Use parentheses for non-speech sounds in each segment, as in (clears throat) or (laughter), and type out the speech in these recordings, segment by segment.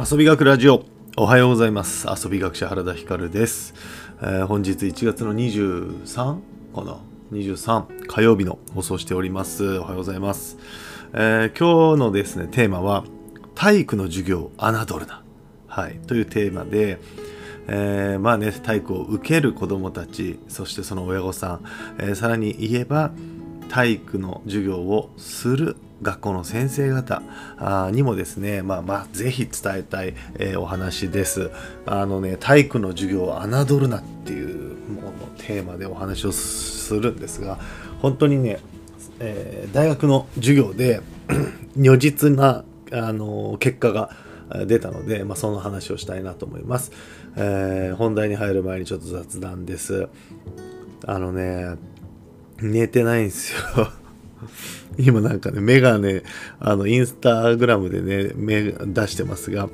遊び学ラジオ。おはようございます。遊び学者原田光です、えー、本日1月の23かな？23火曜日の放送しております。おはようございます、えー、今日のですねテーマは体育の授業侮るな。はい。というテーマでえー、まあね体育を受ける子どもたちそしてその親御さん、え、さらに言えば体育の授業をする学校の先生方にもですね、まあまあ、ぜひ伝えたい、えー、お話です。あのね、体育の授業を侮るなっていうものテーマでお話をするんですが、本当にね、えー、大学の授業で (clears throat) 如実な、あの結果が出たので、まあ、その話をしたいなと思います、えー、本題に入る前にちょっと雑談です。あのね、寝てないんですよ (laughs) (laughs) 今なんかね、メガネ、あの、インスタグラムでね、目出してますが、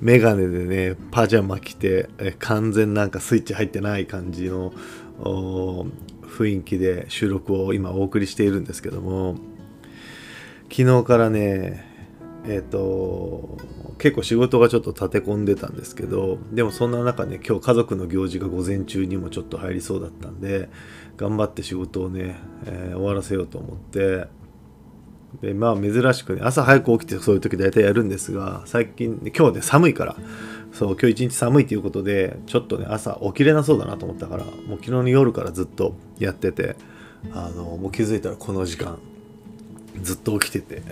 メガネでね、パジャマ着て、え完全なんかスイッチ入ってない感じの雰囲気で収録を今お送りしているんですけども、昨日からね、えっ、と、結構仕事がちょっと立て込んでたんですけど、でもそんな中ね、今日家族の行事が午前中にもちょっと入りそうだったんで、頑張って仕事をね、えー、終わらせようと思って、でまあ珍しくね朝早く起きてそういう時大体やるんですが最近今日ね寒いからそう今日一日寒いということでちょっとね朝起きれなそうだなと思ったからもう昨日の夜からずっとやっててあのもう気づいたらこの時間ずっと起きてて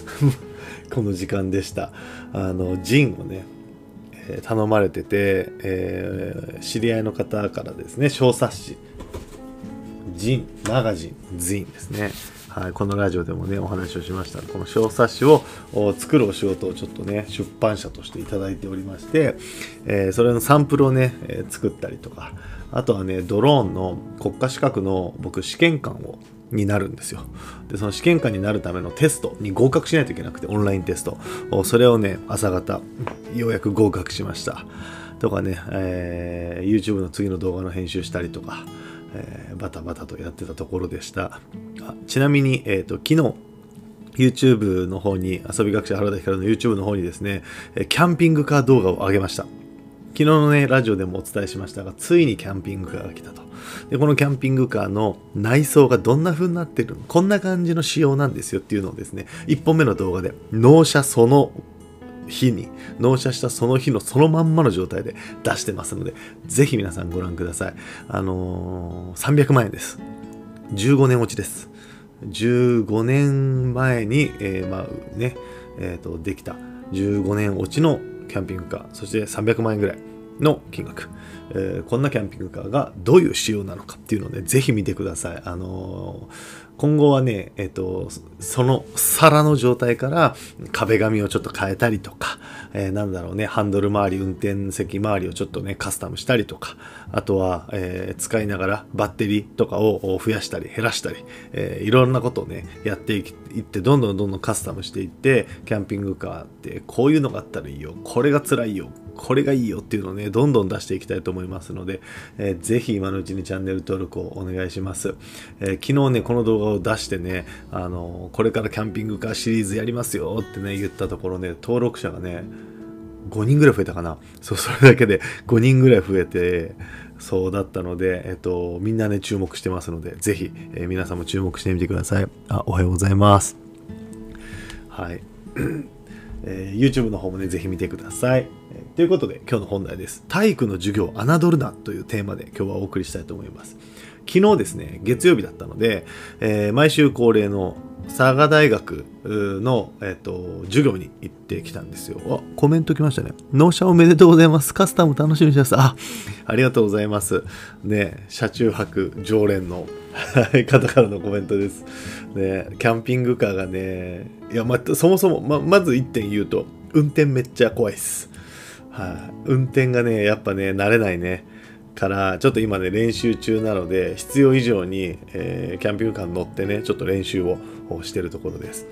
(laughs) この時間でした。あのジンをね頼まれてて、えー、知り合いの方からですね小冊子。ジンマガジンズインですね。はい、このラジオでもねお話をしました。この小冊子を作るお仕事をちょっとね出版社としていただいておりまして、えー、それのサンプルをね、えー、作ったりとかあとはねドローンの国家資格の僕試験官をになるんですよ。でその試験官になるためのテストに合格しないといけなくてオンラインテスト。それをね朝方ようやく合格しました。とかね、えー、YouTube の次の動画の編集したりとかえー、バタバタとやってたところでしたあ。ちなみに、えっ、ー、と、昨日、YouTube の方に、遊び学者原田光の YouTube の方にですね、キャンピングカー動画を上げました。昨日のね、ラジオでもお伝えしましたが、ついにキャンピングカーが来たと。で、このキャンピングカーの内装がどんな風になってるの？こんな感じの仕様なんですよっていうのをですね、1本目の動画で、納車その日に納車したその日のそのまんまの状態で出してますので、ぜひ皆さんご覧ください。あのー、300万円です。15年落ちです。15年前に、えー、まあね、えっ、ー、と、できた15年落ちのキャンピングカー、そして300万円ぐらいの金額。えー、こんなキャンピングカーがどういう仕様なのかっていうので、ぜひ見てください。あのー今後はね、えっ、と、その皿の状態から壁紙をちょっと変えたりとか、えー、なんだろうね、ハンドル周り、運転席周りをちょっとね、カスタムしたりとか、あとは、えー、使いながらバッテリーとかを増やしたり減らしたり、えー、いろんなことをね、やっていって、どんどんどんどんカスタムしていって、キャンピングカーってこういうのがあったらいいよ、これが辛いよ、これがいいよっていうのをね、どんどん出していきたいと思いますので、えー、ぜひ今のうちにチャンネル登録をお願いします。えー、昨日ね、この動画を出してね、あのー、これからキャンピングカーシリーズやりますよってね、言ったところね、登録者がね、5人ぐらい増えたかな。そう、それだけで5人ぐらい増えて、そうだったので、えっと、みんなね、注目してますので、ぜひ、えー、皆さんも注目してみてください。あ、おはようございます。はい。えー、YouTube の方もね、ぜひ見てください。えー、ということで、今日の本題です。体育の授業を侮るなというテーマで今日はお送りしたいと思います。昨日ですね、月曜日だったので、えー、毎週恒例の佐賀大学の、えっ、と、授業に行ってきたんですよ。あ、コメント来ましたね。納車おめでとうございます。カスタム楽しみにしてます。あ、ありがとうございます。ね、車中泊常連の方からのコメントです。ね、キャンピングカーがね、いや、ま、そもそも、ま、まず1点言うと、運転めっちゃ怖いです。はい、運転がね、やっぱね、慣れないね。から、ちょっと今ね、練習中なので、必要以上に、えー、キャンピングカーに乗ってね、ちょっと練習をしてるところです。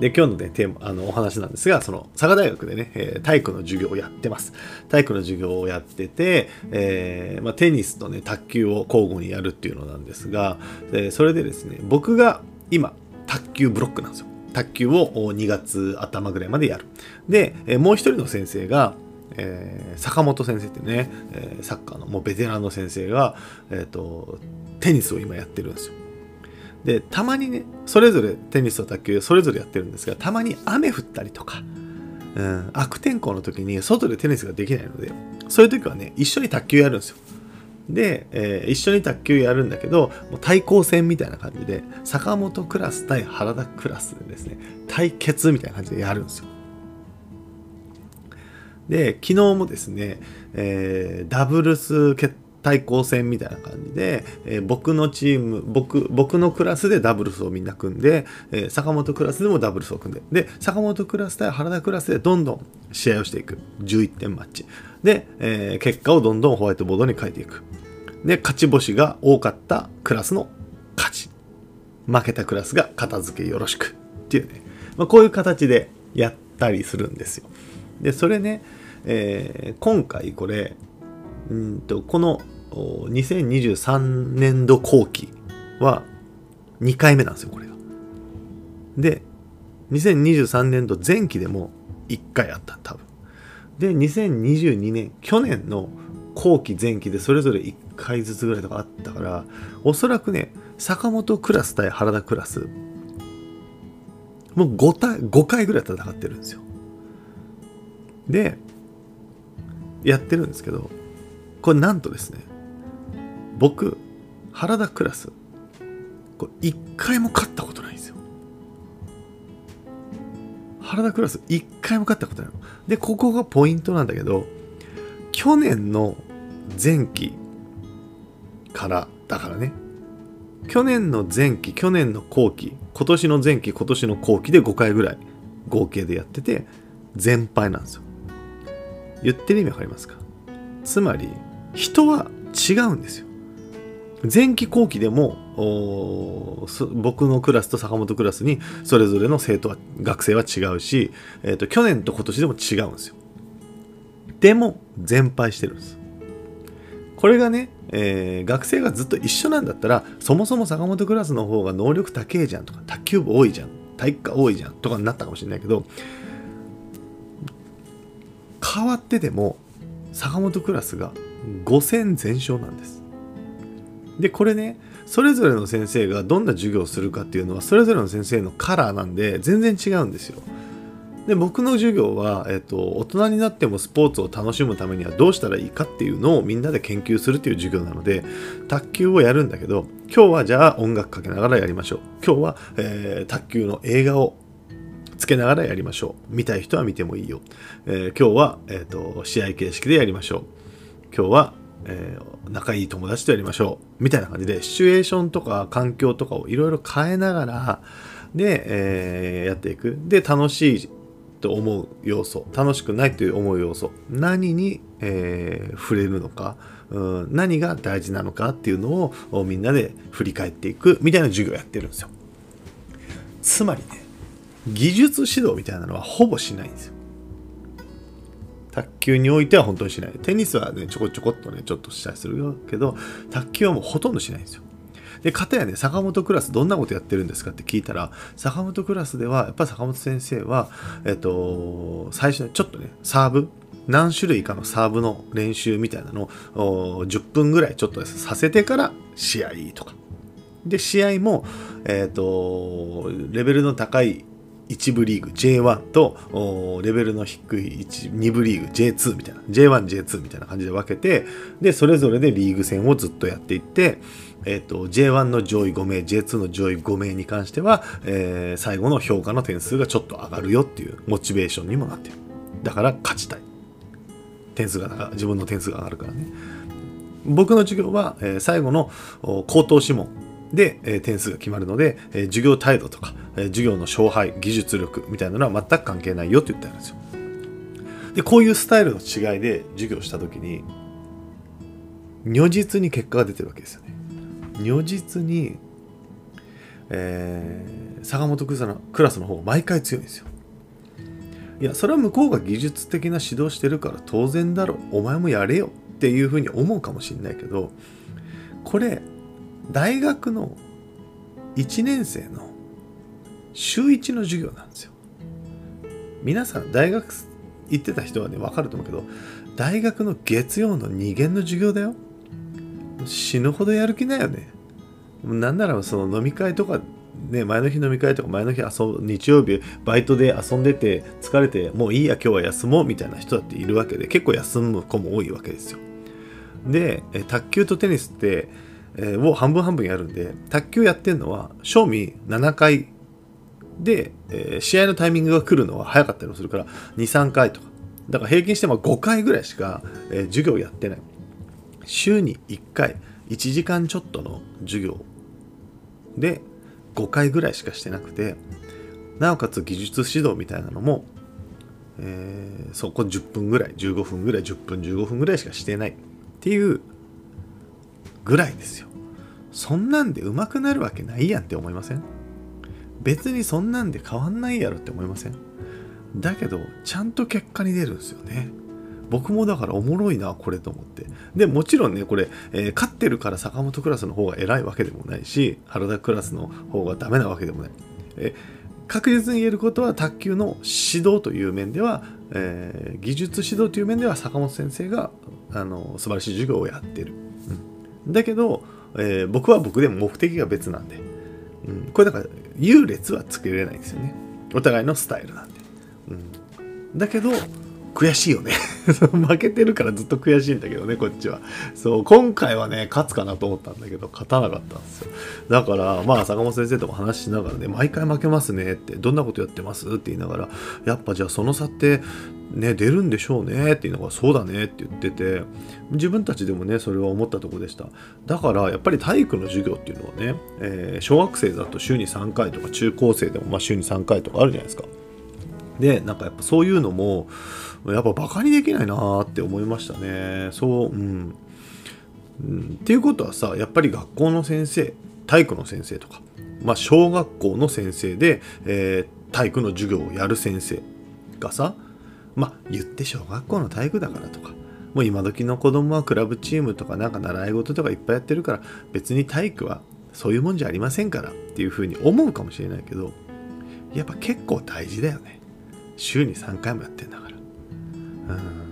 で、今日のね、テーマ、あの、お話なんですが、その、佐賀大学でね、えー、体育の授業をやってます。体育の授業をやってて、えー、まあ、テニスとね、卓球を交互にやるっていうのなんですが、え、それでですね、僕が今、卓球ブロックなんですよ。卓球を2月頭ぐらいまでやる。で、えもう一人の先生が、えー、坂本先生ってね、えー、サッカーのもうベテランの先生が、えーと、テニスを今やってるんですよ。でたまにねそれぞれテニスと卓球それぞれやってるんですがたまに雨降ったりとか、うん、悪天候の時に外でテニスができないのでそういう時はね一緒に卓球やるんですよ。で、えー、一緒に卓球やるんだけどもう対抗戦みたいな感じで坂本クラス対原田クラスでですね対決みたいな感じでやるんですよ。で昨日もですね、えー、ダブルス対抗戦みたいな感じで、えー、僕のチーム僕僕のクラスでダブルスをみんな組んで、えー、坂本クラスでもダブルスを組んでで坂本クラス対原田クラスでどんどん試合をしていく。11点マッチ。で、えー、結果をどんどんホワイトボードに書いていく。で勝ち星が多かったクラスの勝ち。負けたクラスが片付けよろしくっていうね、まあ、こういう形でやったりするんですよ。でそれねえー、今回これうんとこの2023年度後期は2回目なんですよこれが。で2023年度前期でも1回あった多分。で2022年去年の後期前期でそれぞれ1回ずつぐらいとかあったからおそらくね坂本クラス対原田クラスもう 5, 対5回ぐらい戦ってるんですよ。でやってるんですけどこれなんとですね僕原田クラスこれ1回も勝ったことないんですよ。原田クラス1回も勝ったことないでここがポイントなんだけど去年の前期からだからね去年の前期去年の後期今年の前期今年の後期で5回ぐらい合計でやってて全敗なんですよ。言ってる意味わかりますか？つまり人は違うんですよ。前期後期でも僕のクラスと坂本クラスにそれぞれの生徒は学生は違うし、えーと、去年と今年でも違うんですよ。でも全敗してるんです。これがね、えー、学生がずっと一緒なんだったらそもそも坂本クラスの方が能力高えじゃんとか卓球部多いじゃん体育科多いじゃんとかになったかもしれないけど変わってでも坂本クラスが5戦全勝なんです。でこれねそれぞれの先生がどんな授業をするかっていうのはそれぞれの先生のカラーなんで全然違うんですよ。で僕の授業は、えっと、大人になってもスポーツを楽しむためにはどうしたらいいかっていうのをみんなで研究するっていう授業なので卓球をやるんだけど今日はじゃあ音楽かけながらやりましょう今日は、えー、卓球の映画をつけながらやりましょう。見たい人は見てもいいよ。えー、今日は、えーと、試合形式でやりましょう。今日は、えー、仲いい友達とやりましょう。みたいな感じで、シチュエーションとか環境とかをいろいろ変えながら、で、えー、やっていく。で、楽しいと思う要素、楽しくないという思う要素、何に、えー、触れるのか、うん、何が大事なのかっていうのをみんなで振り返っていくみたいな授業をやってるんですよ。つまりね、技術指導みたいなのはほぼしないんですよ。卓球においては本当にしない。テニスはね、ちょこちょこっとね、ちょっとしたりするけど、卓球はもうほとんどしないんですよ。で、かたやね、坂本クラスどんなことやってるんですかって聞いたら、坂本クラスでは、やっぱ坂本先生は、えっと、最初にちょっとね、サーブ、何種類かのサーブの練習みたいなのを10分ぐらいちょっとさせてから試合とか。で、試合も、えっ、と、レベルの高い1部リーグ J1 とレベルの低い2部リーグ J2 みたいな J1、J2 みたいな感じで分けてでそれぞれでリーグ戦をずっとやっていって、えーと、J1 の上位5名 J2 の上位5名に関しては、えー、最後の評価の点数がちょっと上がるよっていうモチベーションにもなってる。だから勝ちたい。点数が自分の点数が上がるからね。僕の授業は、えー、最後の口頭諮問で、え、点数が決まるので、え、授業態度とか、え、授業の勝敗、技術力みたいなのは全く関係ないよって言ってあるんですよ。で、こういうスタイルの違いで授業したときに、如実に結果が出てるわけですよね。如実に、えー、坂本クラスの方が毎回強いんですよ。いや、それは向こうが技術的な指導してるから当然だろ。お前もやれよっていうふうに思うかもしれないけど、これ、大学の1年生の週1の授業なんですよ。皆さん大学行ってた人はね分かると思うけど大学の月曜の2限の授業だよ。死ぬほどやる気だよね。なんならその飲み会とかね、前の日飲み会とか前の日遊日曜日バイトで遊んでて疲れてもういいや今日は休もうみたいな人だっているわけで結構休む子も多いわけですよ。で卓球とテニスって、を半分半分やるんで卓球やってるのは賞味7回で、え、試合のタイミングが来るのは早かったりもするから23回とか。だから平均しても5回ぐらいしか、え、授業やってない。週に1回1時間ちょっとの授業で5回ぐらいしかしてなくてなおかつ技術指導みたいなのも、えー、そこ10分ぐらい15分ぐらい10分15分ぐらいしかしてないっていうぐらいですよ。そんなんで上手くなるわけないやんって思いません？別にそんなんで変わんないやろって思いません？だけどちゃんと結果に出るんですよね。僕もだからおもろいなこれと思って。でもちろんねこれ、えー、勝ってるから坂本クラスの方が偉いわけでもないし原田クラスの方がダメなわけでもない、え、確実に言えることは卓球の指導という面では、えー、技術指導という面では坂本先生があの素晴らしい授業をやってる、うん、だけど、え僕は僕でも目的が別なんで、うん、これだから優劣はつけれないんですよね。お互いのスタイルなんで、うん、だけど悔しいよね (laughs) 負けてるからずっと悔しいんだけどね、こっちは。そう、今回はね、勝つかなと思ったんだけど、勝たなかったんですよ。だから、まあ、坂本先生とも話しながらね、毎回負けますねって、どんなことやってますって言いながら、やっぱじゃあその差って、ね、出るんでしょうねっていうのが、そうだねって言ってて、自分たちでもね、それは思ったとこでした。だから、やっぱり体育の授業っていうのはね、えー、小学生だと週に3回とか、中高生でもま週に3回とかあるじゃないですか。で、なんかやっぱそういうのも、やっぱバカにできないなって思いましたね。そう、うん。うん、っていうことはさ、やっぱり学校の先生、体育の先生とか、まあ、小学校の先生で、えー、体育の授業をやる先生がさ、まあ、言って小学校の体育だからとか、もう今時の子供はクラブチームとかなんか習い事とかいっぱいやってるから別に体育はそういうもんじゃありませんからっていうふうに思うかもしれないけどやっぱ結構大事だよね週に3回もやってんだからうん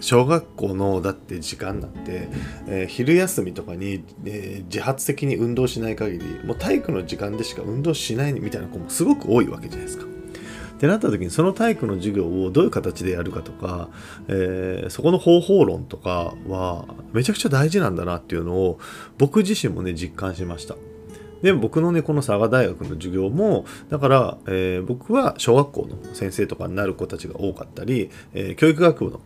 小学校のだって時間なんて、えー、昼休みとかに、えー、自発的に運動しない限りもう体育の時間でしか運動しないみたいな子もすごく多いわけじゃないですか。ってなった時にその体育の授業をどういう形でやるかとか、えー、そこの方法論とかはめちゃくちゃ大事なんだなっていうのを僕自身もね実感しました。で僕のねこの佐賀大学の授業もだから、えー、僕は小学校の先生とかになる子たちが多かったり、えー、教育学部の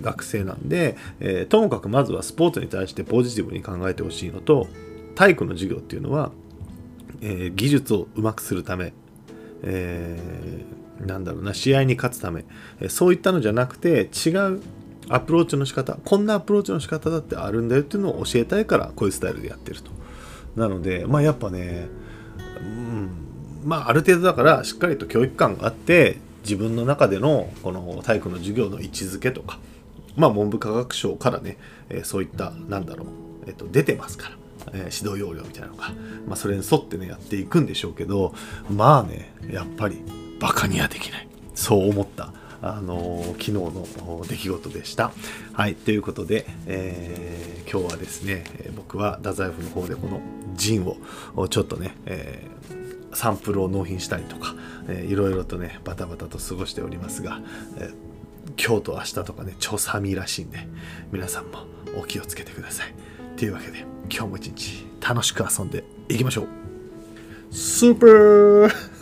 学生なんで、えー、ともかくまずはスポーツに対してポジティブに考えてほしいのと体育の授業っていうのは、え、技術をうまくするため、え、なんだろうな試合に勝つため、えそういったのじゃなくて違うアプローチの仕方こんなアプローチの仕方だってあるんだよっていうのを教えたいからこういうスタイルでやってると。なのでまあやっぱねうんまあある程度だからしっかりと教育観があって自分の中でのこの体育の授業の位置づけとか、まあ、文部科学省からね、えそういったなんだろう、えっと、出てますから。え指導要領みたいなのが、まあ、それに沿ってねやっていくんでしょうけどまあねやっぱりバカにはできないそう思ったあの、昨日の出来事でした。はい、ということで、えー、今日はですね、僕は太宰府の方でこのジンをちょっとね、えー、サンプルを納品したりとか、えー、いろいろとねバタバタと過ごしておりますが、えー、今日と明日とかね超寒いらしいんで皆さんもお気をつけてくださいというわけで今日も一日楽しく遊んでいきましょうスーパー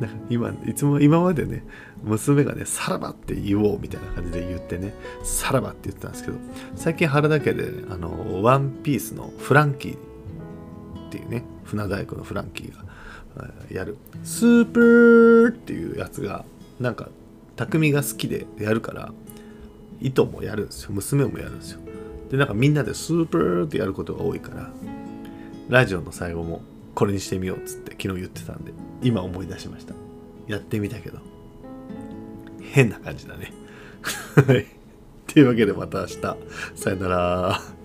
なんか今いつも今までね娘がねさらばって言おうみたいな感じで言ってねさらばって言ってたんですけど最近春だけで、ね、あのワンピースのフランキーっていうね船大工のフランキーがやる。スープーっていうやつがなんか匠が好きでやるから糸もやるんですよ。娘もやるんですよ。でなんかみんなでスープーってやることが多いからラジオの最後もこれにしてみようっつって昨日言ってたんで今思い出しました。やってみたけど変な感じだね。(laughs) はい。というわけでまた明日。さよなら。